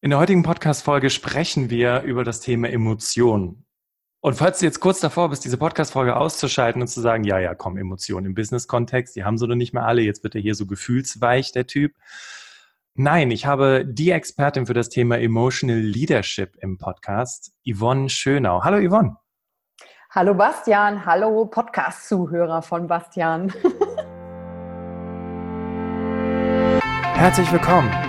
In der heutigen Podcast-Folge sprechen wir über das Thema Emotionen. Und falls du jetzt kurz davor bist, diese Podcast-Folge auszuschalten und zu sagen, ja, ja, komm, Emotionen im Business-Kontext, die haben so noch nicht mehr alle, jetzt wird er hier so gefühlsweich, der Typ. Nein, ich habe die Expertin für das Thema Emotional Leadership im Podcast, Yvonne Schönau. Hallo Yvonne. Hallo Bastian, hallo Podcast-Zuhörer von Bastian. Herzlich willkommen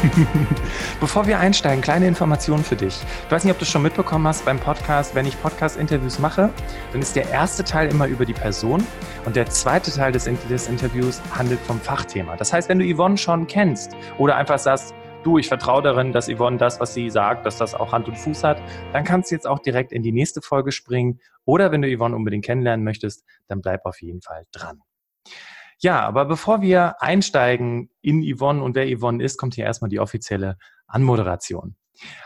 Bevor wir einsteigen, kleine Information für dich. Ich weiß nicht, ob du es schon mitbekommen hast beim Podcast, wenn ich Podcast-Interviews mache, dann ist der erste Teil immer über die Person und der zweite Teil des, des Interviews handelt vom Fachthema. Das heißt, wenn du Yvonne schon kennst oder einfach sagst, du, ich vertraue darin, dass Yvonne das, was sie sagt, dass das auch Hand und Fuß hat, dann kannst du jetzt auch direkt in die nächste Folge springen. Oder wenn du Yvonne unbedingt kennenlernen möchtest, dann bleib auf jeden Fall dran. Ja, aber bevor wir einsteigen in Yvonne und wer Yvonne ist, kommt hier erstmal die offizielle Anmoderation.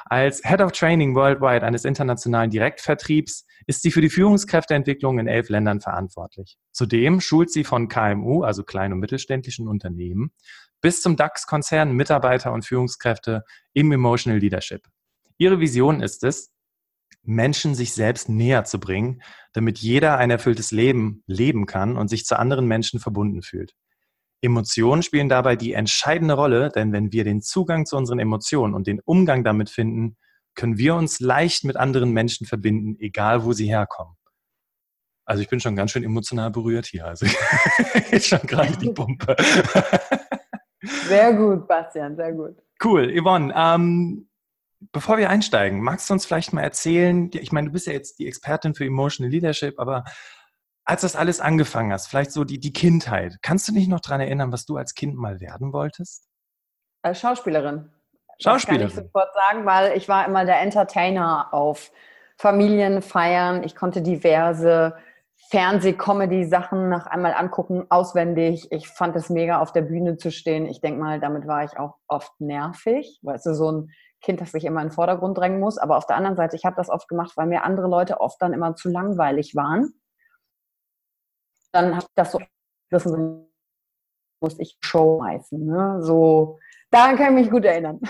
Als Head of Training Worldwide eines internationalen Direktvertriebs ist sie für die Führungskräfteentwicklung in elf Ländern verantwortlich. Zudem schult sie von KMU, also kleinen und mittelständischen Unternehmen, bis zum DAX-Konzern Mitarbeiter und Führungskräfte im Emotional Leadership. Ihre Vision ist es, Menschen sich selbst näher zu bringen, damit jeder ein erfülltes Leben leben kann und sich zu anderen Menschen verbunden fühlt. Emotionen spielen dabei die entscheidende Rolle, denn wenn wir den Zugang zu unseren Emotionen und den Umgang damit finden, können wir uns leicht mit anderen Menschen verbinden, egal wo sie herkommen. Also ich bin schon ganz schön emotional berührt hier. Also ich schon gerade die Pumpe. Sehr gut, Bastian, sehr gut. Cool. Yvonne, ähm, bevor wir einsteigen, magst du uns vielleicht mal erzählen, ich meine, du bist ja jetzt die Expertin für Emotional Leadership, aber als das alles angefangen hast, vielleicht so die, die Kindheit, kannst du dich noch daran erinnern, was du als Kind mal werden wolltest? Als Schauspielerin. Schauspielerin. Das kann ich sofort sagen, weil ich war immer der Entertainer auf Familienfeiern. Ich konnte diverse Fernseh-Comedy-Sachen nach einmal angucken, auswendig. Ich fand es mega, auf der Bühne zu stehen. Ich denke mal, damit war ich auch oft nervig. Weißt du, so ein Kind, das sich immer in den Vordergrund drängen muss. Aber auf der anderen Seite, ich habe das oft gemacht, weil mir andere Leute oft dann immer zu langweilig waren. Dann habe ich das so wissen, muss ich Show heißen. Ne? So, daran kann ich mich gut erinnern.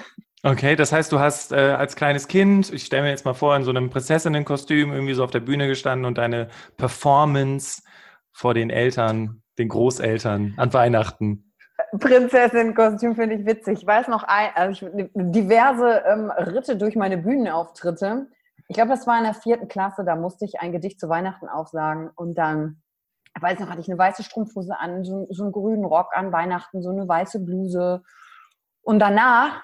Okay, das heißt, du hast äh, als kleines Kind, ich stelle mir jetzt mal vor, in so einem Prinzessinnenkostüm irgendwie so auf der Bühne gestanden und deine Performance vor den Eltern, den Großeltern an Weihnachten Prinzessin-Kostüm finde ich witzig. Ich weiß noch ein, also ich, diverse ähm, Ritte durch meine Bühnenauftritte. Ich glaube, das war in der vierten Klasse, da musste ich ein Gedicht zu Weihnachten aufsagen und dann, ich weiß noch, hatte ich eine weiße Strumpfhose an, so, so einen grünen Rock an Weihnachten, so eine weiße Bluse. Und danach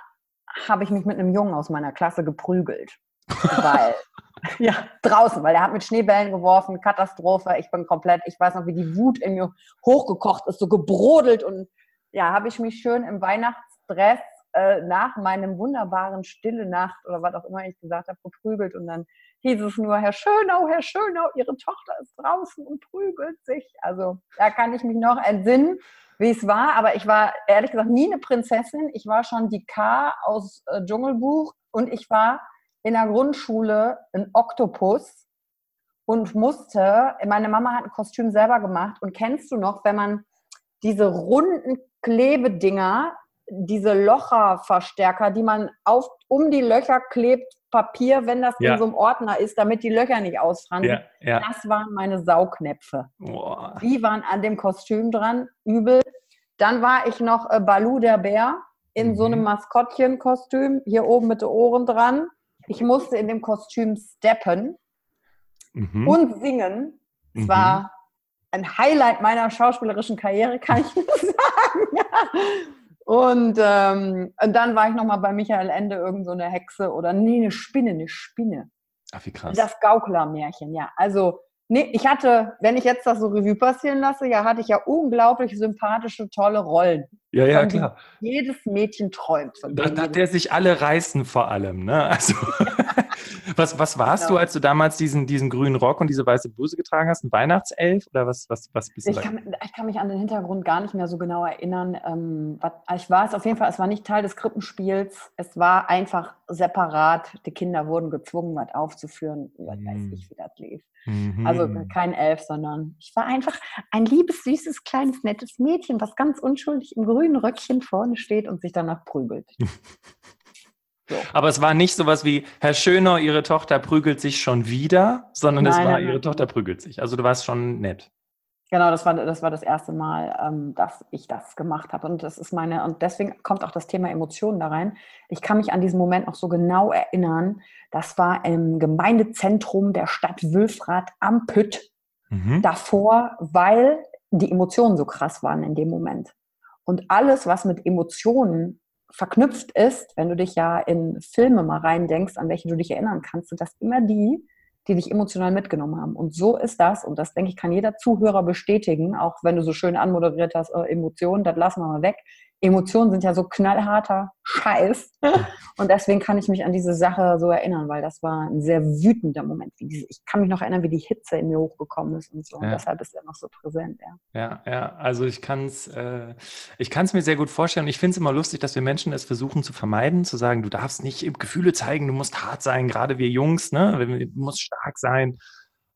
habe ich mich mit einem Jungen aus meiner Klasse geprügelt. weil, ja, draußen, weil er hat mit Schneebällen geworfen, Katastrophe. Ich bin komplett, ich weiß noch, wie die Wut in mir hochgekocht ist, so gebrodelt und ja, habe ich mich schön im Weihnachtsdress äh, nach meinem wunderbaren Stille Nacht oder was auch immer ich gesagt habe, geprügelt und dann hieß es nur, Herr Schönau, Herr Schönau, Ihre Tochter ist draußen und prügelt sich. Also da kann ich mich noch entsinnen, wie es war, aber ich war ehrlich gesagt nie eine Prinzessin. Ich war schon die K aus äh, Dschungelbuch und ich war in der Grundschule ein Oktopus und musste, meine Mama hat ein Kostüm selber gemacht und kennst du noch, wenn man diese runden Klebedinger, diese Locherverstärker, die man auf, um die Löcher klebt, Papier, wenn das ja. in so einem Ordner ist, damit die Löcher nicht ausfransen. Ja, ja. Das waren meine Saugnäpfe. Boah. Die waren an dem Kostüm dran, übel. Dann war ich noch äh, Balu der Bär in mhm. so einem Maskottchenkostüm, hier oben mit den Ohren dran. Ich musste in dem Kostüm steppen mhm. und singen. Es mhm. war ein Highlight meiner schauspielerischen Karriere, kann ich nur sagen. Und, ähm, und dann war ich nochmal bei Michael Ende, irgend so eine Hexe oder nee, eine Spinne, eine Spinne. Ach, wie krass. Das Gauklermärchen, ja. Also Nee, ich hatte, wenn ich jetzt das so Revue passieren lasse, ja, hatte ich ja unglaublich sympathische, tolle Rollen. Ja, ja, klar. Jedes Mädchen träumt von Da, da der sich alle reißen vor allem, ne? Also, was, was warst genau. du, als du damals diesen, diesen grünen Rock und diese weiße Bluse getragen hast? Ein Weihnachtself oder was, was, was bist du? Ich kann, ich kann mich an den Hintergrund gar nicht mehr so genau erinnern. Ähm, was, ich war es auf jeden Fall, es war nicht Teil des Krippenspiels. Es war einfach separat. Die Kinder wurden gezwungen, was aufzuführen. Ich weiß nicht, wie das lief. Mhm. Also kein Elf, sondern ich war einfach ein liebes, süßes, kleines, nettes Mädchen, was ganz unschuldig im grünen Röckchen vorne steht und sich danach prügelt. So. Aber es war nicht sowas wie, Herr Schöner, Ihre Tochter prügelt sich schon wieder, sondern nein, es war, nein, Ihre nein. Tochter prügelt sich. Also du warst schon nett. Genau, das war, das war das erste Mal, ähm, dass ich das gemacht habe. Und das ist meine, und deswegen kommt auch das Thema Emotionen da rein. Ich kann mich an diesen Moment noch so genau erinnern. Das war im Gemeindezentrum der Stadt Wülfrath am Pütt mhm. davor, weil die Emotionen so krass waren in dem Moment. Und alles, was mit Emotionen verknüpft ist, wenn du dich ja in Filme mal reindenkst, an welche du dich erinnern kannst, sind das immer die, die dich emotional mitgenommen haben. Und so ist das, und das denke ich, kann jeder Zuhörer bestätigen, auch wenn du so schön anmoderiert hast, äh, Emotionen, das lassen wir mal weg. Emotionen sind ja so knallharter Scheiß. Und deswegen kann ich mich an diese Sache so erinnern, weil das war ein sehr wütender Moment. Ich kann mich noch erinnern, wie die Hitze in mir hochgekommen ist und so. Und deshalb ist er noch so präsent, ja. Ja, ja, also ich kann es äh, mir sehr gut vorstellen. Und ich finde es immer lustig, dass wir Menschen es versuchen zu vermeiden, zu sagen, du darfst nicht Gefühle zeigen, du musst hart sein, gerade wir Jungs, ne? Du musst stark sein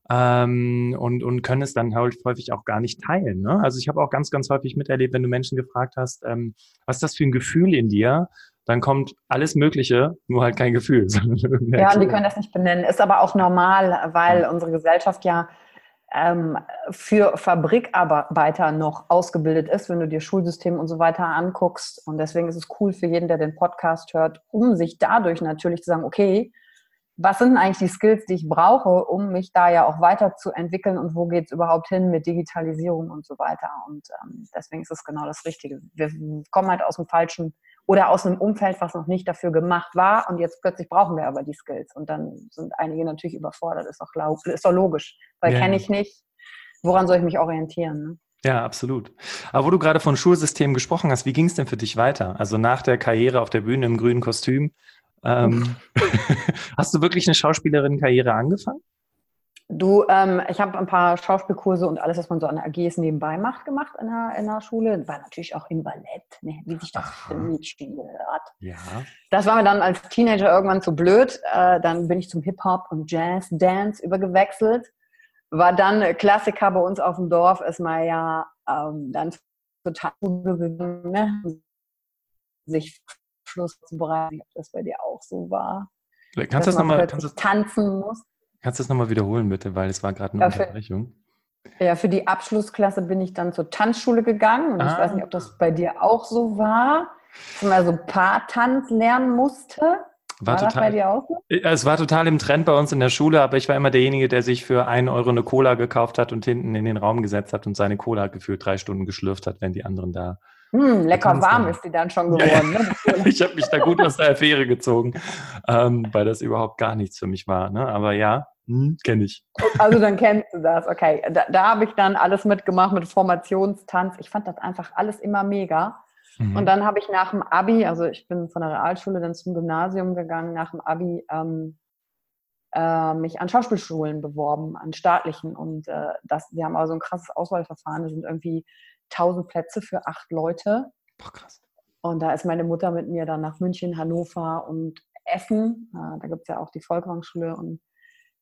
ähm, und, und können es dann halt häufig auch gar nicht teilen. Ne? Also ich habe auch ganz, ganz häufig miterlebt, wenn du Menschen gefragt hast, ähm, was ist das für ein Gefühl in dir? Dann kommt alles Mögliche, nur halt kein Gefühl. ja, und die können das nicht benennen. Ist aber auch normal, weil ja. unsere Gesellschaft ja ähm, für Fabrikarbeiter noch ausgebildet ist, wenn du dir Schulsystem und so weiter anguckst. Und deswegen ist es cool für jeden, der den Podcast hört, um sich dadurch natürlich zu sagen, okay, was sind eigentlich die Skills, die ich brauche, um mich da ja auch weiterzuentwickeln und wo geht es überhaupt hin mit Digitalisierung und so weiter. Und ähm, deswegen ist es genau das Richtige. Wir kommen halt aus dem falschen oder aus einem Umfeld, was noch nicht dafür gemacht war und jetzt plötzlich brauchen wir aber die Skills und dann sind einige natürlich überfordert, ist doch, ist doch logisch, weil ja. kenne ich nicht, woran soll ich mich orientieren? Ne? Ja, absolut. Aber wo du gerade von Schulsystem gesprochen hast, wie ging es denn für dich weiter? Also nach der Karriere auf der Bühne im grünen Kostüm, ähm, hast du wirklich eine Schauspielerin-Karriere angefangen? Du, ähm, ich habe ein paar Schauspielkurse und alles, was man so an AGs nebenbei macht, gemacht in der, in der Schule. War natürlich auch im Ballett, ne? wie sich das für Mädchen gehört. Ja. Das war mir dann als Teenager irgendwann zu blöd. Äh, dann bin ich zum Hip-Hop und Jazz, Dance übergewechselt. War dann Klassiker bei uns auf dem Dorf, ist mal ja ähm, dann total ne? sich Abschluss zu bereiten, ob das bei dir auch so war. Kannst du das nochmal tanzen muss. Kannst du das nochmal wiederholen, bitte, weil es war gerade eine ja, Unterbrechung. ja, für die Abschlussklasse bin ich dann zur Tanzschule gegangen und ah. ich weiß nicht, ob das bei dir auch so war, dass man so ein paar Tanz lernen musste. War, war total, das bei dir auch so? Es war total im Trend bei uns in der Schule, aber ich war immer derjenige, der sich für einen Euro eine Cola gekauft hat und hinten in den Raum gesetzt hat und seine Cola gefühlt drei Stunden geschlürft hat, wenn die anderen da hm, lecker warm ist die dann schon geworden. Ja, ja. Ne? ich habe mich da gut aus der Affäre gezogen, ähm, weil das überhaupt gar nichts für mich war. Ne? Aber ja, hm, kenne ich. Also dann kennst du das, okay. Da, da habe ich dann alles mitgemacht mit Formationstanz. Ich fand das einfach alles immer mega. Mhm. Und dann habe ich nach dem Abi, also ich bin von der Realschule dann zum Gymnasium gegangen, nach dem Abi ähm, äh, mich an Schauspielschulen beworben, an staatlichen. Und äh, das, die haben aber so ein krasses Auswahlverfahren. Das sind irgendwie 1000 Plätze für acht Leute. Boah, krass. Und da ist meine Mutter mit mir dann nach München, Hannover und Essen. Da gibt es ja auch die Volkwangschule und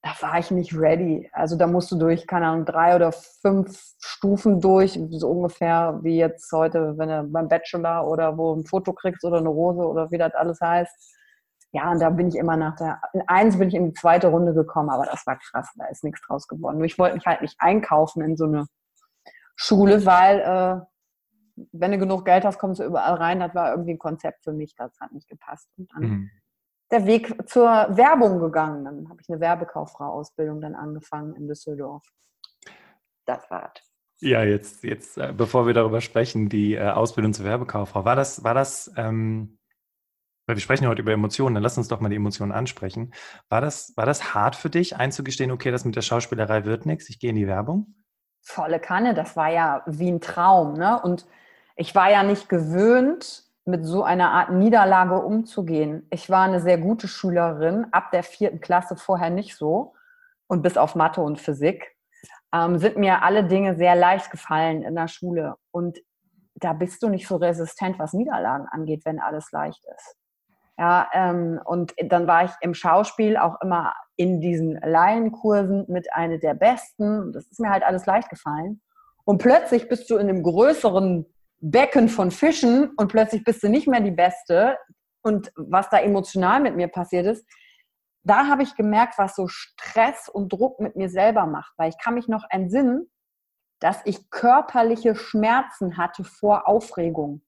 da war ich nicht ready. Also da musst du durch, keine Ahnung, drei oder fünf Stufen durch, so ungefähr wie jetzt heute, wenn du beim Bachelor oder wo ein Foto kriegst oder eine Rose oder wie das alles heißt. Ja, und da bin ich immer nach der, in eins bin ich in die zweite Runde gekommen, aber das war krass, da ist nichts draus geworden. Nur ich wollte mich halt nicht einkaufen in so eine Schule, weil äh, wenn du genug Geld hast, kommst du überall rein. Das war irgendwie ein Konzept für mich, das hat nicht gepasst. Und dann mhm. der Weg zur Werbung gegangen. Dann habe ich eine Werbekauffrau-Ausbildung dann angefangen in Düsseldorf. Das war das. Ja, jetzt, jetzt, äh, bevor wir darüber sprechen, die äh, Ausbildung zur Werbekauffrau, war das, war das, ähm, Weil wir sprechen heute über Emotionen, dann lass uns doch mal die Emotionen ansprechen. War das, war das hart für dich, einzugestehen, okay, das mit der Schauspielerei wird nichts, ich gehe in die Werbung? Volle Kanne, das war ja wie ein Traum. Ne? Und ich war ja nicht gewöhnt, mit so einer Art Niederlage umzugehen. Ich war eine sehr gute Schülerin, ab der vierten Klasse vorher nicht so. Und bis auf Mathe und Physik ähm, sind mir alle Dinge sehr leicht gefallen in der Schule. Und da bist du nicht so resistent, was Niederlagen angeht, wenn alles leicht ist. Ja, ähm, und dann war ich im Schauspiel auch immer in diesen Laienkursen mit einer der Besten. Das ist mir halt alles leicht gefallen. Und plötzlich bist du in einem größeren Becken von Fischen und plötzlich bist du nicht mehr die Beste. Und was da emotional mit mir passiert ist, da habe ich gemerkt, was so Stress und Druck mit mir selber macht. Weil ich kann mich noch entsinnen, dass ich körperliche Schmerzen hatte vor Aufregung.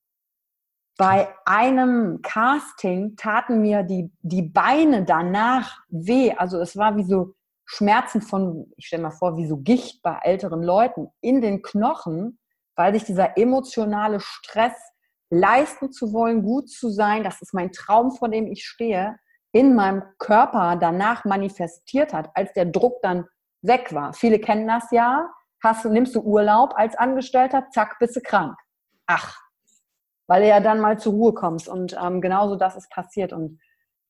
Bei einem Casting taten mir die, die Beine danach weh. Also es war wie so Schmerzen von, ich stelle mal vor, wie so Gicht bei älteren Leuten in den Knochen, weil sich dieser emotionale Stress, leisten zu wollen, gut zu sein, das ist mein Traum, vor dem ich stehe, in meinem Körper danach manifestiert hat, als der Druck dann weg war. Viele kennen das ja. Hast du, nimmst du Urlaub als Angestellter, zack, bist du krank. Ach, weil du ja dann mal zur Ruhe kommst. Und ähm, genauso das ist passiert. Und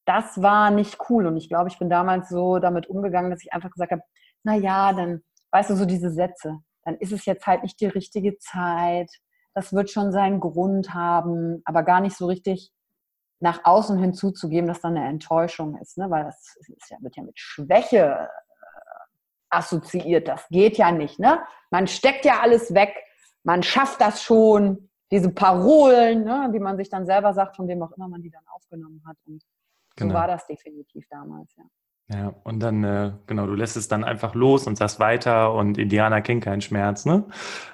das war nicht cool. Und ich glaube, ich bin damals so damit umgegangen, dass ich einfach gesagt habe, na ja, dann, weißt du, so diese Sätze, dann ist es jetzt halt nicht die richtige Zeit. Das wird schon seinen Grund haben, aber gar nicht so richtig nach außen hinzuzugeben, dass dann eine Enttäuschung ist, ne? weil das ist ja, wird ja mit Schwäche äh, assoziiert. Das geht ja nicht. Ne? Man steckt ja alles weg, man schafft das schon, diese Parolen, ne, die man sich dann selber sagt, von wem auch immer man die dann aufgenommen hat. Und genau. so war das definitiv damals, ja. Ja, und dann, äh, genau, du lässt es dann einfach los und sagst weiter und Indianer kennt keinen Schmerz, ne?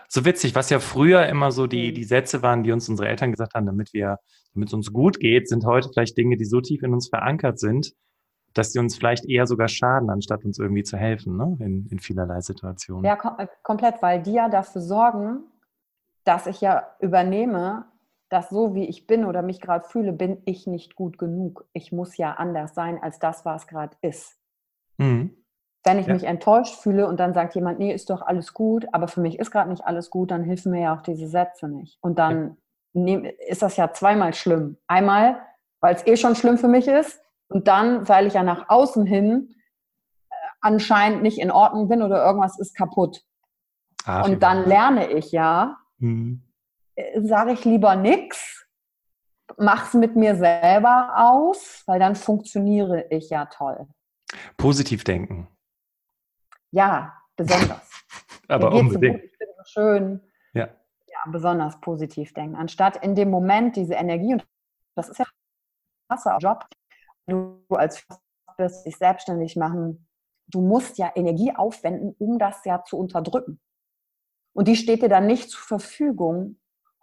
So witzig, was ja früher immer so die, mhm. die Sätze waren, die uns unsere Eltern gesagt haben, damit wir, damit es uns gut geht, sind heute vielleicht Dinge, die so tief in uns verankert sind, dass sie uns vielleicht eher sogar schaden, anstatt uns irgendwie zu helfen, ne? In, in vielerlei Situationen. Ja, kom äh, komplett, weil die ja dafür sorgen, dass ich ja übernehme, dass so wie ich bin oder mich gerade fühle, bin ich nicht gut genug. Ich muss ja anders sein als das, was gerade ist. Mhm. Wenn ich ja. mich enttäuscht fühle und dann sagt jemand, nee, ist doch alles gut, aber für mich ist gerade nicht alles gut, dann helfen mir ja auch diese Sätze nicht. Und dann ja. ist das ja zweimal schlimm. Einmal, weil es eh schon schlimm für mich ist und dann, weil ich ja nach außen hin äh, anscheinend nicht in Ordnung bin oder irgendwas ist kaputt. Ach, und dann lerne ich ja, Mhm. Äh, Sage ich lieber nichts, mach's mit mir selber aus, weil dann funktioniere ich ja toll. Positiv denken. Ja, besonders. Aber unbedingt. So ich bin so schön. Ja. Ja, besonders positiv denken. Anstatt in dem Moment diese Energie, und das ist ja ein krasser Job, du als bist, dich selbstständig machen, du musst ja Energie aufwenden, um das ja zu unterdrücken. Und die steht dir dann nicht zur Verfügung,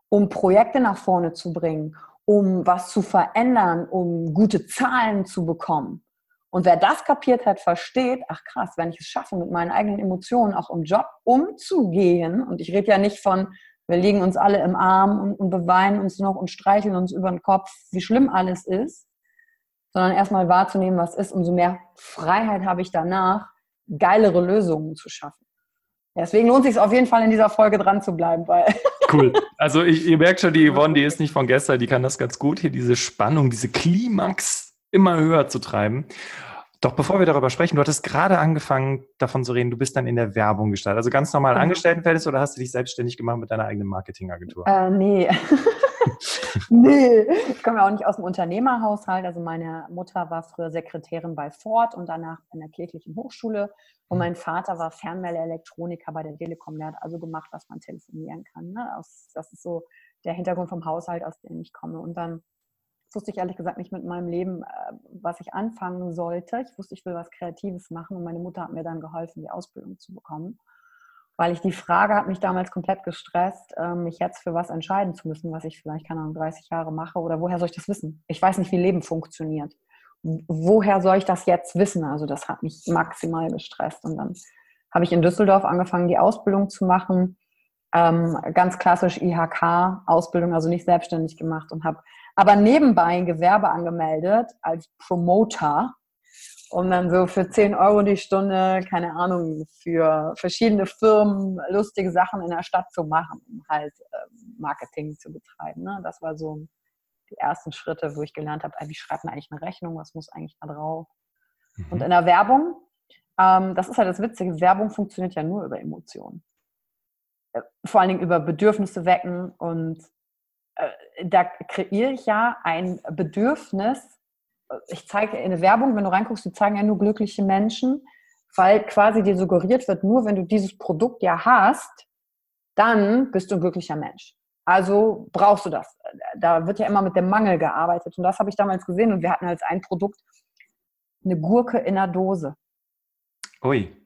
um Projekte nach vorne zu bringen, um was zu verändern, um gute Zahlen zu bekommen. Und wer das kapiert hat, versteht, ach krass, wenn ich es schaffe, mit meinen eigenen Emotionen auch im Job umzugehen, und ich rede ja nicht von, wir liegen uns alle im Arm und, und beweinen uns noch und streicheln uns über den Kopf, wie schlimm alles ist, sondern erstmal wahrzunehmen, was ist, umso mehr Freiheit habe ich danach, geilere Lösungen zu schaffen. Deswegen lohnt es sich auf jeden Fall in dieser Folge dran zu bleiben. Weil cool. Also ich, ihr merkt schon, die Yvonne, die ist nicht von gestern, die kann das ganz gut, hier diese Spannung, diese Klimax immer höher zu treiben. Doch bevor wir darüber sprechen, du hattest gerade angefangen, davon zu reden, du bist dann in der Werbung gestartet. Also ganz normal mhm. Angestelltenverhältnis oder hast du dich selbstständig gemacht mit deiner eigenen Marketingagentur? Äh, nee. nee, ich komme ja auch nicht aus dem Unternehmerhaushalt. Also meine Mutter war früher Sekretärin bei Ford und danach in der kirchlichen Hochschule. Und mhm. mein Vater war Fernmeldeelektroniker bei der Telekom. Der hat also gemacht, was man telefonieren kann. Ne? Das ist so der Hintergrund vom Haushalt, aus dem ich komme. Und dann wusste ich ehrlich gesagt nicht mit meinem Leben, äh, was ich anfangen sollte. Ich wusste, ich will was Kreatives machen und meine Mutter hat mir dann geholfen, die Ausbildung zu bekommen weil ich die Frage hat mich damals komplett gestresst, ähm, mich jetzt für was entscheiden zu müssen, was ich vielleicht, keine Ahnung, 30 Jahre mache oder woher soll ich das wissen? Ich weiß nicht, wie Leben funktioniert. Woher soll ich das jetzt wissen? Also das hat mich maximal gestresst und dann habe ich in Düsseldorf angefangen, die Ausbildung zu machen, ähm, ganz klassisch IHK-Ausbildung, also nicht selbstständig gemacht und habe aber nebenbei ein Gewerbe angemeldet als Promoter um dann so für 10 Euro die Stunde, keine Ahnung, für verschiedene Firmen lustige Sachen in der Stadt zu machen, um halt ähm, Marketing zu betreiben. Ne? Das war so die ersten Schritte, wo ich gelernt habe, wie schreibt man eigentlich eine Rechnung, was muss eigentlich da drauf. Mhm. Und in der Werbung, ähm, das ist halt das Witzige, Werbung funktioniert ja nur über Emotionen. Äh, vor allen Dingen über Bedürfnisse wecken und äh, da kreiere ich ja ein Bedürfnis, ich zeige in der Werbung, wenn du reinguckst, die zeigen ja nur glückliche Menschen, weil quasi dir suggeriert wird, nur wenn du dieses Produkt ja hast, dann bist du ein glücklicher Mensch. Also brauchst du das. Da wird ja immer mit dem Mangel gearbeitet. Und das habe ich damals gesehen. Und wir hatten als ein Produkt eine Gurke in einer Dose. Ui.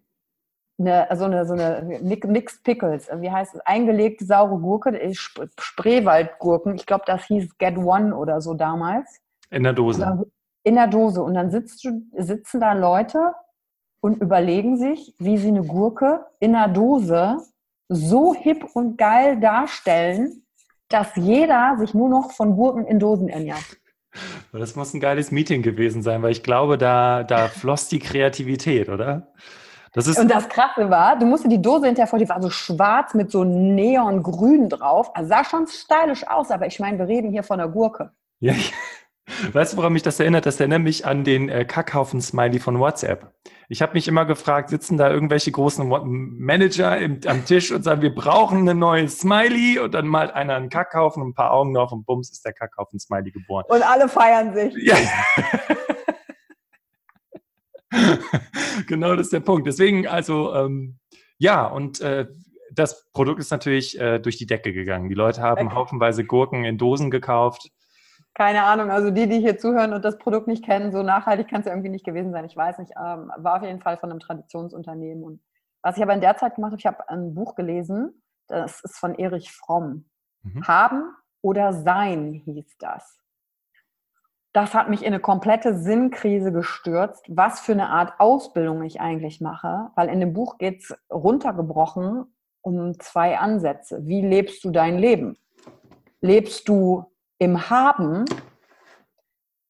Eine, also eine, so eine Mixed Pickles. Wie heißt es? Eingelegte saure Gurke, Spreewaldgurken. Ich glaube, das hieß Get One oder so damals. In der Dose in der Dose. Und dann sitzt sitzen da Leute und überlegen sich, wie sie eine Gurke in der Dose so hip und geil darstellen, dass jeder sich nur noch von Gurken in Dosen ernährt. Das muss ein geiles Meeting gewesen sein, weil ich glaube, da, da floss die Kreativität, oder? Das ist und das Krasse war, du musst dir die Dose hinterher vor, die war so schwarz mit so neongrün drauf. Also sah schon stylisch aus, aber ich meine, wir reden hier von einer Gurke. Ja, Weißt du, woran mich das erinnert? Das erinnert mich an den äh, Kackhaufen-Smiley von WhatsApp. Ich habe mich immer gefragt, sitzen da irgendwelche großen Manager im, am Tisch und sagen, wir brauchen eine neue Smiley und dann malt einer einen Kackhaufen und ein paar Augen drauf und bums ist der Kackhaufen-Smiley geboren. Und alle feiern sich. Ja. genau, das ist der Punkt. Deswegen, also, ähm, ja, und äh, das Produkt ist natürlich äh, durch die Decke gegangen. Die Leute haben okay. haufenweise Gurken in Dosen gekauft keine Ahnung, also die, die hier zuhören und das Produkt nicht kennen, so nachhaltig kann es ja irgendwie nicht gewesen sein. Ich weiß nicht, ähm, war auf jeden Fall von einem Traditionsunternehmen. Und was ich aber in der Zeit gemacht habe, ich habe ein Buch gelesen, das ist von Erich Fromm. Mhm. Haben oder Sein hieß das. Das hat mich in eine komplette Sinnkrise gestürzt, was für eine Art Ausbildung ich eigentlich mache, weil in dem Buch geht es runtergebrochen um zwei Ansätze. Wie lebst du dein Leben? Lebst du im Haben,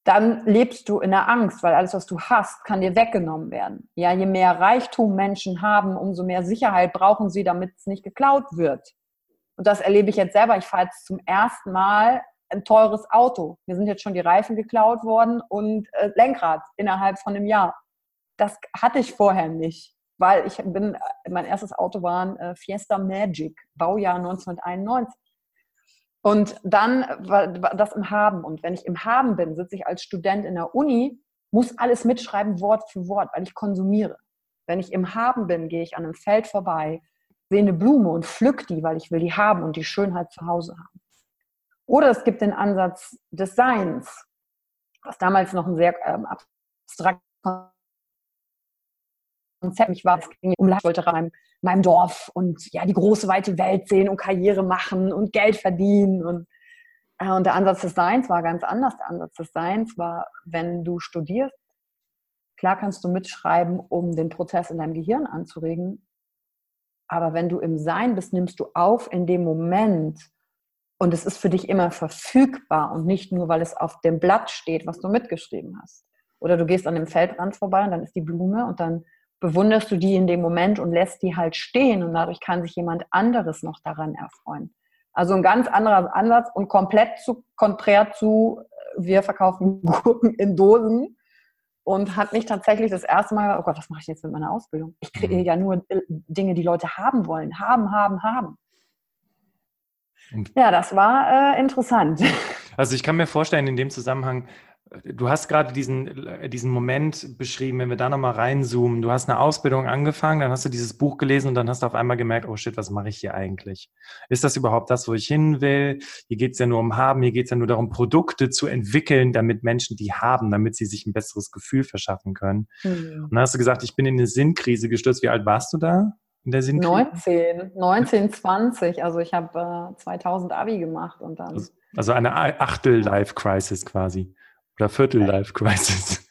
dann lebst du in der Angst, weil alles, was du hast, kann dir weggenommen werden. Ja, je mehr Reichtum Menschen haben, umso mehr Sicherheit brauchen sie, damit es nicht geklaut wird. Und das erlebe ich jetzt selber. Ich fahre jetzt zum ersten Mal ein teures Auto. Mir sind jetzt schon die Reifen geklaut worden und äh, Lenkrad innerhalb von einem Jahr. Das hatte ich vorher nicht, weil ich bin, mein erstes Auto war ein äh, Fiesta Magic, Baujahr 1991. Und dann war das im Haben. Und wenn ich im Haben bin, sitze ich als Student in der Uni, muss alles mitschreiben, Wort für Wort, weil ich konsumiere. Wenn ich im Haben bin, gehe ich an einem Feld vorbei, sehe eine Blume und pflück die, weil ich will die haben und die Schönheit zu Hause haben. Oder es gibt den Ansatz des Seins, was damals noch ein sehr ähm, abstraktes Konzept mich war. Es ging um ich wollte rein meinem Dorf und ja, die große weite Welt sehen und Karriere machen und Geld verdienen. Und, äh, und der Ansatz des Seins war ganz anders. Der Ansatz des Seins war, wenn du studierst, klar kannst du mitschreiben, um den Prozess in deinem Gehirn anzuregen. Aber wenn du im Sein bist, nimmst du auf in dem Moment und es ist für dich immer verfügbar und nicht nur, weil es auf dem Blatt steht, was du mitgeschrieben hast. Oder du gehst an dem Feldrand vorbei und dann ist die Blume und dann bewunderst du die in dem Moment und lässt die halt stehen und dadurch kann sich jemand anderes noch daran erfreuen. Also ein ganz anderer Ansatz und komplett zu, konträr zu, äh, wir verkaufen Gurken in Dosen und hat mich tatsächlich das erste Mal, oh Gott, was mache ich jetzt mit meiner Ausbildung? Ich kriege mhm. ja nur äh, Dinge, die Leute haben wollen. Haben, haben, haben. Ja, das war äh, interessant. Also ich kann mir vorstellen, in dem Zusammenhang, Du hast gerade diesen, äh, diesen Moment beschrieben, wenn wir da nochmal reinzoomen. Du hast eine Ausbildung angefangen, dann hast du dieses Buch gelesen und dann hast du auf einmal gemerkt, oh shit, was mache ich hier eigentlich? Ist das überhaupt das, wo ich hin will? Hier geht es ja nur um Haben, hier geht es ja nur darum, Produkte zu entwickeln, damit Menschen die haben, damit sie sich ein besseres Gefühl verschaffen können. Mhm. Und dann hast du gesagt, ich bin in eine Sinnkrise gestürzt. Wie alt warst du da? In der Sinnkrise? 19, 19, 20. Also ich habe äh, 2000 Abi gemacht und dann. Also, also eine Achtel-Life-Crisis quasi. Oder Viertel-Life-Crisis.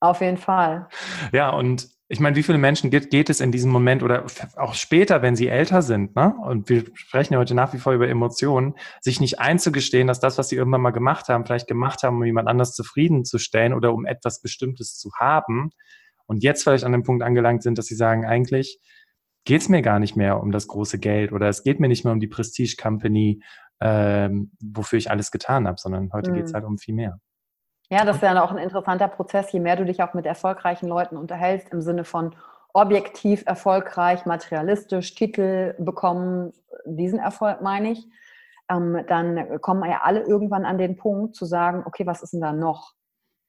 Auf jeden Fall. Ja, und ich meine, wie viele Menschen geht, geht es in diesem Moment oder auch später, wenn sie älter sind, ne? Und wir sprechen ja heute nach wie vor über Emotionen, sich nicht einzugestehen, dass das, was sie irgendwann mal gemacht haben, vielleicht gemacht haben, um jemand anders zufriedenzustellen oder um etwas Bestimmtes zu haben. Und jetzt vielleicht an dem Punkt angelangt sind, dass sie sagen, eigentlich geht es mir gar nicht mehr um das große Geld oder es geht mir nicht mehr um die Prestige Company, ähm, wofür ich alles getan habe, sondern heute mhm. geht es halt um viel mehr. Ja, das ist ja auch ein interessanter Prozess, je mehr du dich auch mit erfolgreichen Leuten unterhältst, im Sinne von objektiv erfolgreich, materialistisch, Titel bekommen, diesen Erfolg meine ich, ähm, dann kommen ja alle irgendwann an den Punkt zu sagen, okay, was ist denn da noch?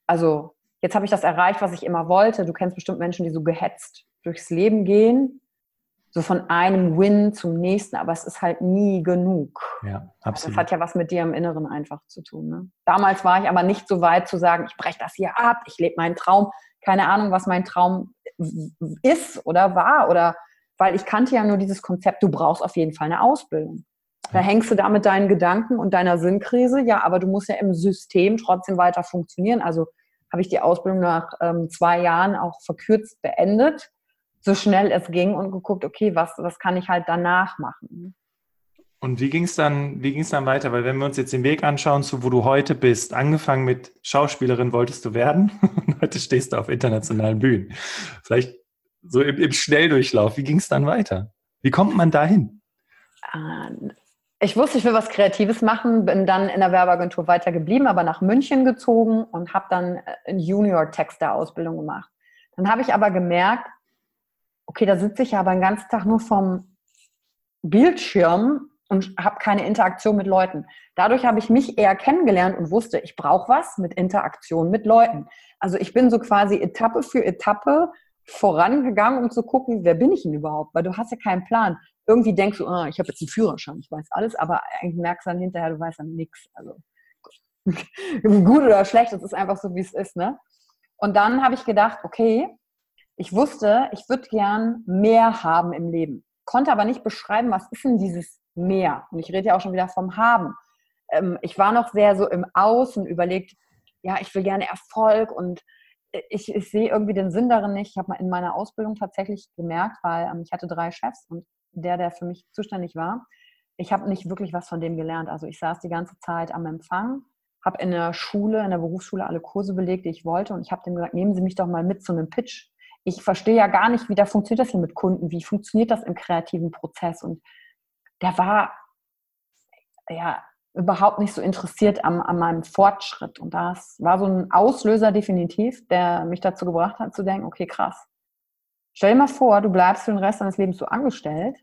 Also jetzt habe ich das erreicht, was ich immer wollte. Du kennst bestimmt Menschen, die so gehetzt durchs Leben gehen, so von einem Win zum nächsten, aber es ist halt nie genug. Ja, absolut. Das hat ja was mit dir im Inneren einfach zu tun. Ne? Damals war ich aber nicht so weit zu sagen, ich breche das hier ab, ich lebe meinen Traum. Keine Ahnung, was mein Traum ist oder war oder weil ich kannte ja nur dieses Konzept, du brauchst auf jeden Fall eine Ausbildung. Da hängst du da mit deinen Gedanken und deiner Sinnkrise, ja, aber du musst ja im System trotzdem weiter funktionieren. Also habe ich die Ausbildung nach ähm, zwei Jahren auch verkürzt beendet so schnell es ging und geguckt, okay, was, was kann ich halt danach machen. Und wie ging es dann, wie dann weiter? Weil wenn wir uns jetzt den Weg anschauen, zu wo du heute bist, angefangen mit Schauspielerin wolltest du werden und heute stehst du auf internationalen Bühnen. Vielleicht so im, im Schnelldurchlauf, wie ging es dann weiter? Wie kommt man dahin? Ähm, ich wusste, ich will was Kreatives machen, bin dann in der Werbeagentur weitergeblieben, aber nach München gezogen und habe dann eine Junior-Texter-Ausbildung gemacht. Dann habe ich aber gemerkt, okay, da sitze ich ja aber den ganzen Tag nur vom Bildschirm und habe keine Interaktion mit Leuten. Dadurch habe ich mich eher kennengelernt und wusste, ich brauche was mit Interaktion mit Leuten. Also ich bin so quasi Etappe für Etappe vorangegangen, um zu gucken, wer bin ich denn überhaupt? Weil du hast ja keinen Plan. Irgendwie denkst du, oh, ich habe jetzt einen Führerschein, ich weiß alles, aber eigentlich merkst du dann hinterher, du weißt dann nichts. Also gut oder schlecht, das ist einfach so, wie es ist. Ne? Und dann habe ich gedacht, okay, ich wusste, ich würde gern mehr haben im Leben, konnte aber nicht beschreiben, was ist denn dieses mehr? Und ich rede ja auch schon wieder vom Haben. Ähm, ich war noch sehr so im Außen überlegt, ja, ich will gerne Erfolg und ich, ich sehe irgendwie den Sinn darin nicht. Ich habe mal in meiner Ausbildung tatsächlich gemerkt, weil ähm, ich hatte drei Chefs und der, der für mich zuständig war, ich habe nicht wirklich was von dem gelernt. Also ich saß die ganze Zeit am Empfang, habe in der Schule, in der Berufsschule alle Kurse belegt, die ich wollte und ich habe dem gesagt, nehmen Sie mich doch mal mit zu einem Pitch ich verstehe ja gar nicht, wie da funktioniert das hier mit Kunden, wie funktioniert das im kreativen Prozess. Und der war ja überhaupt nicht so interessiert am, an meinem Fortschritt. Und das war so ein Auslöser definitiv, der mich dazu gebracht hat zu denken, okay, krass. Stell dir mal vor, du bleibst für den Rest deines Lebens so angestellt,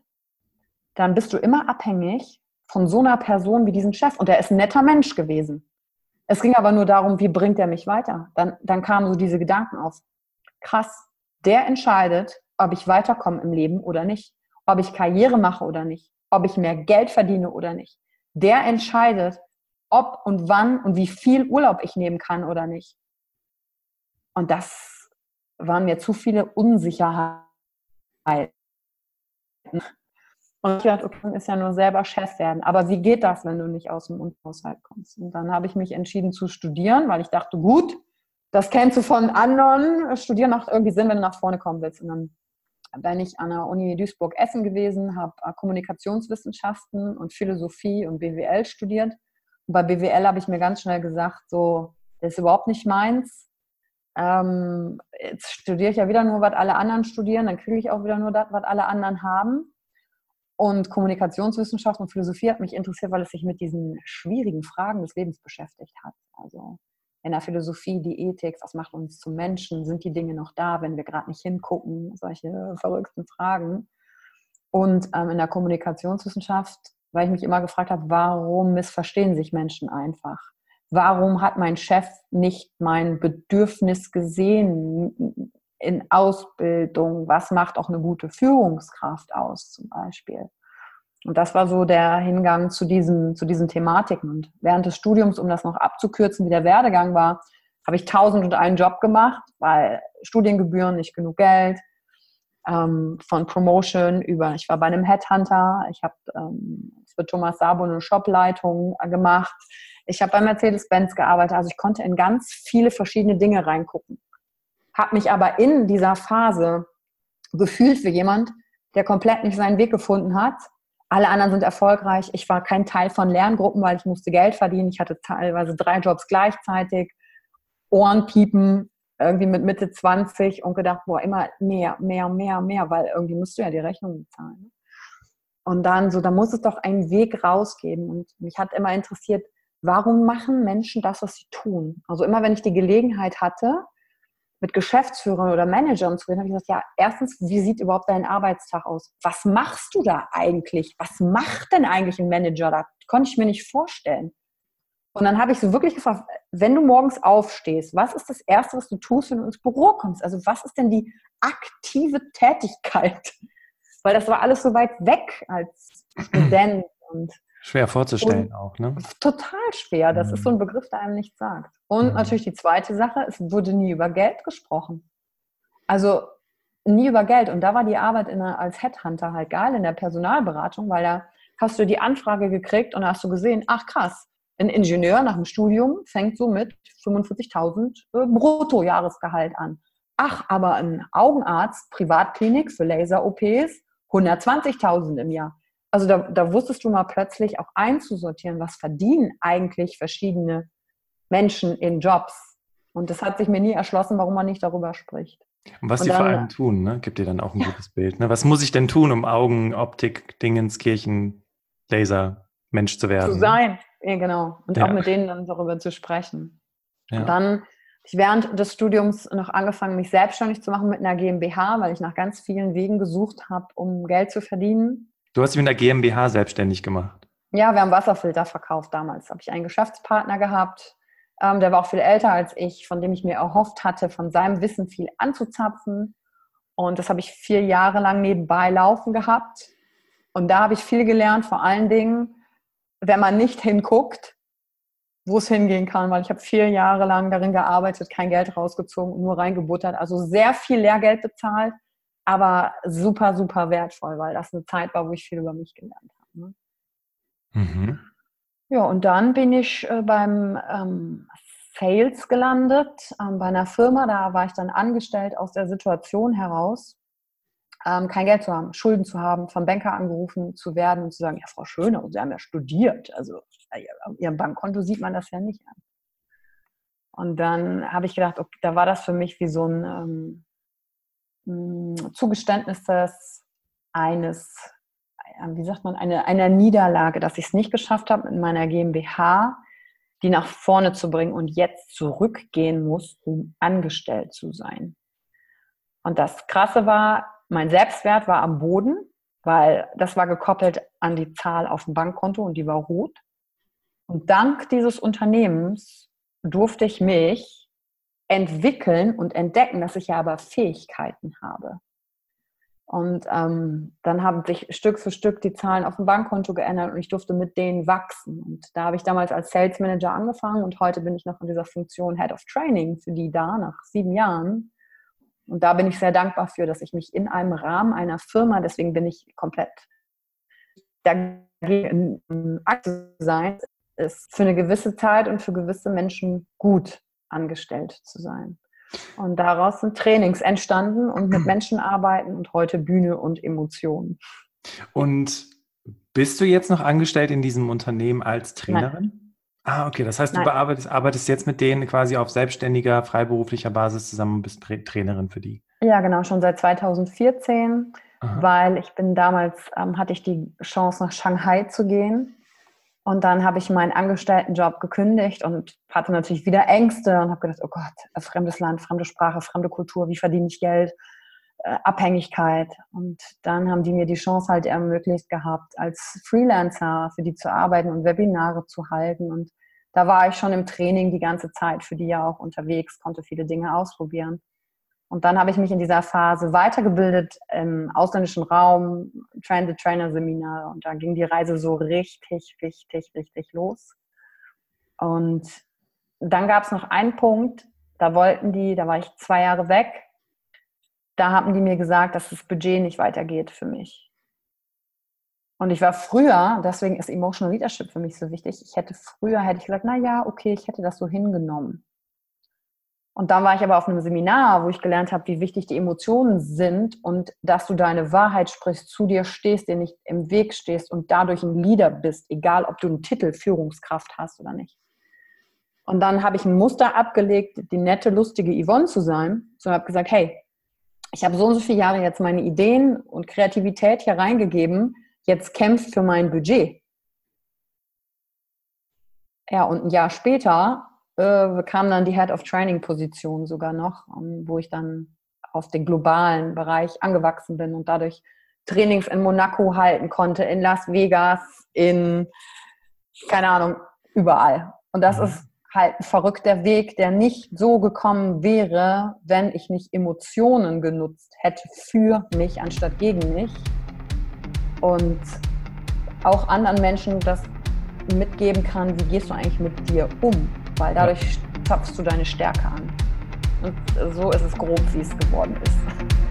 dann bist du immer abhängig von so einer Person wie diesem Chef. Und der ist ein netter Mensch gewesen. Es ging aber nur darum, wie bringt er mich weiter. Dann, dann kamen so diese Gedanken auf. Krass, der entscheidet, ob ich weiterkomme im Leben oder nicht, ob ich Karriere mache oder nicht, ob ich mehr Geld verdiene oder nicht. Der entscheidet, ob und wann und wie viel Urlaub ich nehmen kann oder nicht. Und das waren mir zu viele Unsicherheiten. Und ich dachte, okay, ist ja nur selber Chef werden. Aber wie geht das, wenn du nicht aus dem Haushalt kommst? Und dann habe ich mich entschieden zu studieren, weil ich dachte, gut, das kennst du von anderen. Studieren macht irgendwie Sinn, wenn du nach vorne kommen willst. Und dann bin ich an der Uni Duisburg-Essen gewesen, habe äh, Kommunikationswissenschaften und Philosophie und BWL studiert. Und bei BWL habe ich mir ganz schnell gesagt, so, das ist überhaupt nicht meins. Ähm, jetzt studiere ich ja wieder nur, was alle anderen studieren, dann kriege ich auch wieder nur das, was alle anderen haben. Und Kommunikationswissenschaft und Philosophie hat mich interessiert, weil es sich mit diesen schwierigen Fragen des Lebens beschäftigt hat. Also in der Philosophie die Ethik, was macht uns zum Menschen, sind die Dinge noch da, wenn wir gerade nicht hingucken, solche verrückten Fragen. Und ähm, in der Kommunikationswissenschaft, weil ich mich immer gefragt habe, warum missverstehen sich Menschen einfach? Warum hat mein Chef nicht mein Bedürfnis gesehen in Ausbildung? Was macht auch eine gute Führungskraft aus zum Beispiel? Und das war so der Hingang zu diesen, zu diesen Thematiken. Und während des Studiums, um das noch abzukürzen, wie der Werdegang war, habe ich tausend und einen Job gemacht, weil Studiengebühren, nicht genug Geld, ähm, von Promotion über, ich war bei einem Headhunter, ich habe ähm, für Thomas Sabo eine Shopleitung gemacht, ich habe bei Mercedes-Benz gearbeitet, also ich konnte in ganz viele verschiedene Dinge reingucken. habe mich aber in dieser Phase gefühlt wie jemand, der komplett nicht seinen Weg gefunden hat. Alle anderen sind erfolgreich. Ich war kein Teil von Lerngruppen, weil ich musste Geld verdienen. Ich hatte teilweise drei Jobs gleichzeitig, Ohrenpiepen, irgendwie mit Mitte 20 und gedacht, boah, immer mehr, mehr, mehr, mehr, weil irgendwie musst du ja die Rechnung bezahlen. Und dann so, da muss es doch einen Weg rausgeben. Und mich hat immer interessiert, warum machen Menschen das, was sie tun? Also immer, wenn ich die Gelegenheit hatte, mit Geschäftsführern oder Managern zu reden, habe ich gesagt, ja, erstens, wie sieht überhaupt dein Arbeitstag aus? Was machst du da eigentlich? Was macht denn eigentlich ein Manager? Da konnte ich mir nicht vorstellen. Und dann habe ich so wirklich gefragt, wenn du morgens aufstehst, was ist das Erste, was du tust, wenn du ins Büro kommst? Also was ist denn die aktive Tätigkeit? Weil das war alles so weit weg als Student. Und, schwer vorzustellen auch, ne? Total schwer. Das mhm. ist so ein Begriff, der einem nichts sagt. Und mhm. natürlich die zweite Sache, es wurde nie über Geld gesprochen. Also nie über Geld. Und da war die Arbeit in der, als Headhunter halt geil in der Personalberatung, weil da hast du die Anfrage gekriegt und da hast du gesehen, ach krass, ein Ingenieur nach dem Studium fängt so mit 45.000 äh, Bruttojahresgehalt an. Ach, aber ein Augenarzt, Privatklinik für Laser-OPs, 120.000 im Jahr. Also da, da wusstest du mal plötzlich auch einzusortieren, was verdienen eigentlich verschiedene Menschen in Jobs. Und das hat sich mir nie erschlossen, warum man nicht darüber spricht. Und was und die dann, vor allem tun, ne? gibt dir dann auch ein ja. gutes Bild. Ne? Was muss ich denn tun, um Augen, Optik, Dingens, Kirchen, Laser, Mensch zu werden? Zu sein. Ja, genau. Und ja. auch mit denen dann darüber zu sprechen. Ja. Und dann habe ich während des Studiums noch angefangen, mich selbstständig zu machen mit einer GmbH, weil ich nach ganz vielen Wegen gesucht habe, um Geld zu verdienen. Du hast dich mit einer GmbH selbstständig gemacht? Ja, wir haben Wasserfilter verkauft damals. Habe ich einen Geschäftspartner gehabt, ähm, der war auch viel älter als ich, von dem ich mir erhofft hatte, von seinem Wissen viel anzuzapfen. Und das habe ich vier Jahre lang nebenbei laufen gehabt. Und da habe ich viel gelernt, vor allen Dingen, wenn man nicht hinguckt, wo es hingehen kann, weil ich habe vier Jahre lang darin gearbeitet, kein Geld rausgezogen nur reingebuttert. Also sehr viel Lehrgeld bezahlt, aber super, super wertvoll, weil das eine Zeit war, wo ich viel über mich gelernt habe. Ne? Mhm. Ja, und dann bin ich äh, beim ähm, Sales gelandet, ähm, bei einer Firma. Da war ich dann angestellt aus der Situation heraus, ähm, kein Geld zu haben, Schulden zu haben, vom Banker angerufen zu werden und zu sagen, ja, Frau Schöne, Sie haben ja studiert. Also auf Ihrem Bankkonto sieht man das ja nicht an. Und dann habe ich gedacht, okay, da war das für mich wie so ein ähm, Zugeständnis des eines, wie sagt man, eine, einer Niederlage, dass ich es nicht geschafft habe, mit meiner GmbH die nach vorne zu bringen und jetzt zurückgehen muss, um angestellt zu sein. Und das Krasse war, mein Selbstwert war am Boden, weil das war gekoppelt an die Zahl auf dem Bankkonto und die war rot. Und dank dieses Unternehmens durfte ich mich entwickeln und entdecken, dass ich ja aber Fähigkeiten habe. Und ähm, dann haben sich Stück für Stück die Zahlen auf dem Bankkonto geändert und ich durfte mit denen wachsen. Und da habe ich damals als Sales Manager angefangen und heute bin ich noch in dieser Funktion Head of Training für die da nach sieben Jahren. Und da bin ich sehr dankbar für, dass ich mich in einem Rahmen einer Firma, deswegen bin ich komplett dagegen zu sein, ist für eine gewisse Zeit und für gewisse Menschen gut angestellt zu sein. Und daraus sind Trainings entstanden und mit Menschen arbeiten und heute Bühne und Emotionen. Und bist du jetzt noch angestellt in diesem Unternehmen als Trainerin? Nein. Ah, okay. Das heißt, du bearbeitest, arbeitest jetzt mit denen quasi auf selbstständiger, freiberuflicher Basis zusammen und bist Trainerin für die. Ja, genau, schon seit 2014, Aha. weil ich bin damals, ähm, hatte ich die Chance, nach Shanghai zu gehen und dann habe ich meinen Angestelltenjob gekündigt und hatte natürlich wieder Ängste und habe gedacht, oh Gott, fremdes Land, fremde Sprache, fremde Kultur, wie verdiene ich Geld, äh, Abhängigkeit. Und dann haben die mir die Chance halt ermöglicht gehabt, als Freelancer für die zu arbeiten und Webinare zu halten. Und da war ich schon im Training die ganze Zeit, für die ja auch unterwegs, konnte viele Dinge ausprobieren. Und dann habe ich mich in dieser Phase weitergebildet im ausländischen Raum, Train-the-Trainer-Seminar. Und da ging die Reise so richtig, richtig, richtig los. Und dann gab es noch einen Punkt, da wollten die, da war ich zwei Jahre weg, da haben die mir gesagt, dass das Budget nicht weitergeht für mich. Und ich war früher, deswegen ist Emotional Leadership für mich so wichtig, ich hätte früher, hätte ich gesagt, na ja, okay, ich hätte das so hingenommen. Und dann war ich aber auf einem Seminar, wo ich gelernt habe, wie wichtig die Emotionen sind und dass du deine Wahrheit sprichst, zu dir stehst, dir nicht im Weg stehst und dadurch ein Leader bist, egal ob du einen Titel Führungskraft hast oder nicht. Und dann habe ich ein Muster abgelegt, die nette, lustige Yvonne zu sein. So habe gesagt, hey, ich habe so und so viele Jahre jetzt meine Ideen und Kreativität hier reingegeben, jetzt kämpft für mein Budget. Ja, und ein Jahr später äh, kam dann die Head of Training Position sogar noch, um, wo ich dann auf den globalen Bereich angewachsen bin und dadurch Trainings in Monaco halten konnte, in Las Vegas, in, keine Ahnung, überall. Und das mhm. ist halt ein verrückter Weg, der nicht so gekommen wäre, wenn ich nicht Emotionen genutzt hätte für mich anstatt gegen mich. Und auch anderen Menschen das mitgeben kann, wie gehst du eigentlich mit dir um? Weil dadurch ja. zapfst du deine Stärke an. Und so ist es grob, wie es geworden ist.